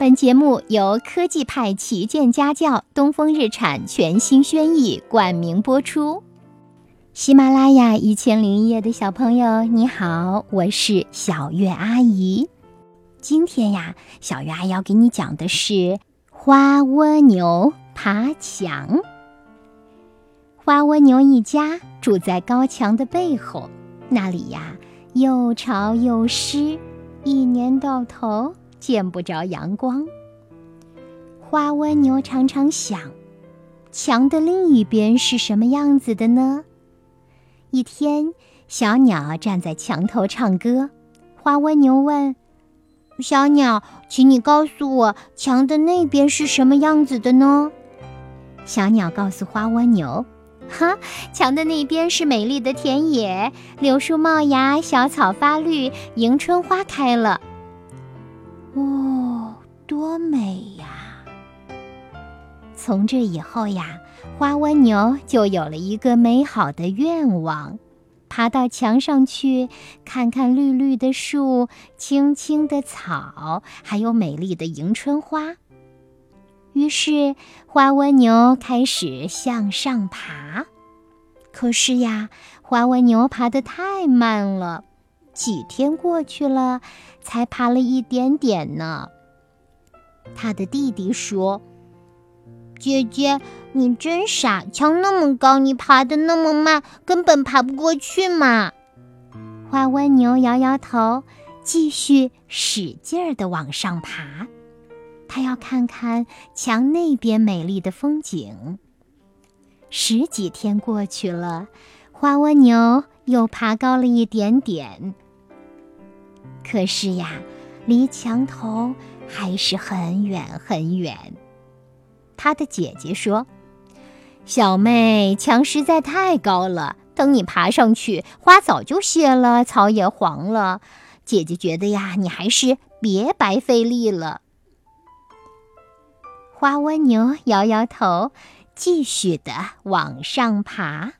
本节目由科技派旗舰家教东风日产全新轩逸冠名播出。喜马拉雅一千零一夜的小朋友，你好，我是小月阿姨。今天呀，小月阿姨要给你讲的是花蜗牛爬墙。花蜗牛一家住在高墙的背后，那里呀又潮又湿，一年到头。见不着阳光，花蜗牛常常想：墙的另一边是什么样子的呢？一天，小鸟站在墙头唱歌。花蜗牛问：“小鸟，请你告诉我，墙的那边是什么样子的呢？”小鸟告诉花蜗牛：“哈，墙的那边是美丽的田野，柳树冒芽，小草发绿，迎春花开了。”哦，多美呀！从这以后呀，花蜗牛就有了一个美好的愿望：爬到墙上去，看看绿绿的树、青青的草，还有美丽的迎春花。于是，花蜗牛开始向上爬。可是呀，花蜗牛爬得太慢了。几天过去了，才爬了一点点呢。他的弟弟说：“姐姐，你真傻，墙那么高，你爬的那么慢，根本爬不过去嘛。”花蜗牛摇摇头，继续使劲儿的往上爬。他要看看墙那边美丽的风景。十几天过去了，花蜗牛又爬高了一点点。可是呀，离墙头还是很远很远。他的姐姐说：“小妹，墙实在太高了，等你爬上去，花早就谢了，草也黄了。姐姐觉得呀，你还是别白费力了。”花蜗牛摇摇头，继续的往上爬。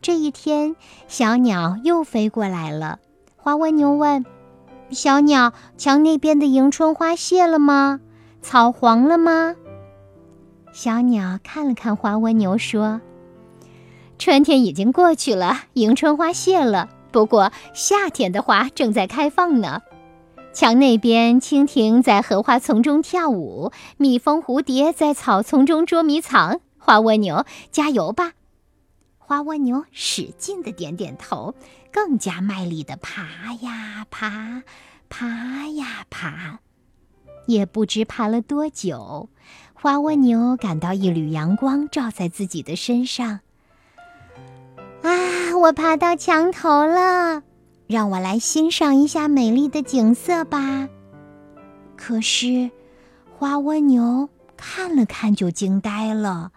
这一天，小鸟又飞过来了。花蜗牛问。小鸟，墙那边的迎春花谢了吗？草黄了吗？小鸟看了看花蜗牛，说：“春天已经过去了，迎春花谢了。不过夏天的花正在开放呢。墙那边，蜻蜓在荷花丛中跳舞，蜜蜂、蝴蝶在草丛中捉迷藏。花蜗牛，加油吧！”花蜗牛使劲的点点头，更加卖力的爬呀爬，爬呀爬，也不知爬了多久。花蜗牛感到一缕阳光照在自己的身上。啊，我爬到墙头了，让我来欣赏一下美丽的景色吧。可是，花蜗牛看了看就惊呆了。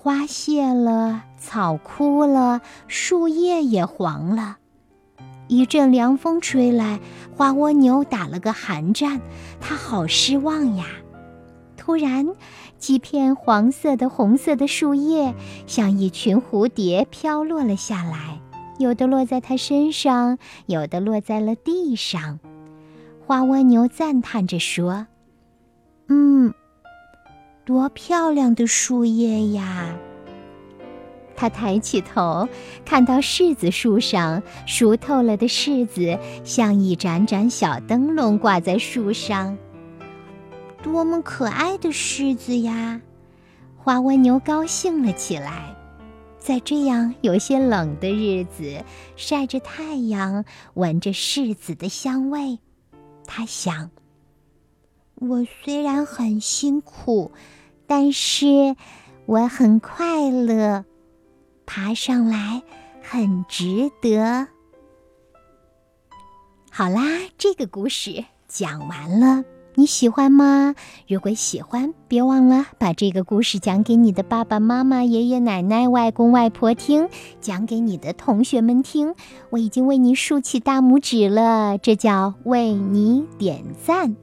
花谢了，草枯了，树叶也黄了。一阵凉风吹来，花蜗牛打了个寒战，它好失望呀。突然，几片黄色的、红色的树叶像一群蝴蝶飘落了下来，有的落在它身上，有的落在了地上。花蜗牛赞叹着说：“嗯。”多漂亮的树叶呀！他抬起头，看到柿子树上熟透了的柿子，像一盏盏小灯笼挂在树上。多么可爱的柿子呀！花蜗牛高兴了起来。在这样有些冷的日子，晒着太阳，闻着柿子的香味，他想：我虽然很辛苦。但是我很快乐，爬上来很值得。好啦，这个故事讲完了，你喜欢吗？如果喜欢，别忘了把这个故事讲给你的爸爸妈妈、爷爷奶奶、外公外婆听，讲给你的同学们听。我已经为你竖起大拇指了，这叫为你点赞。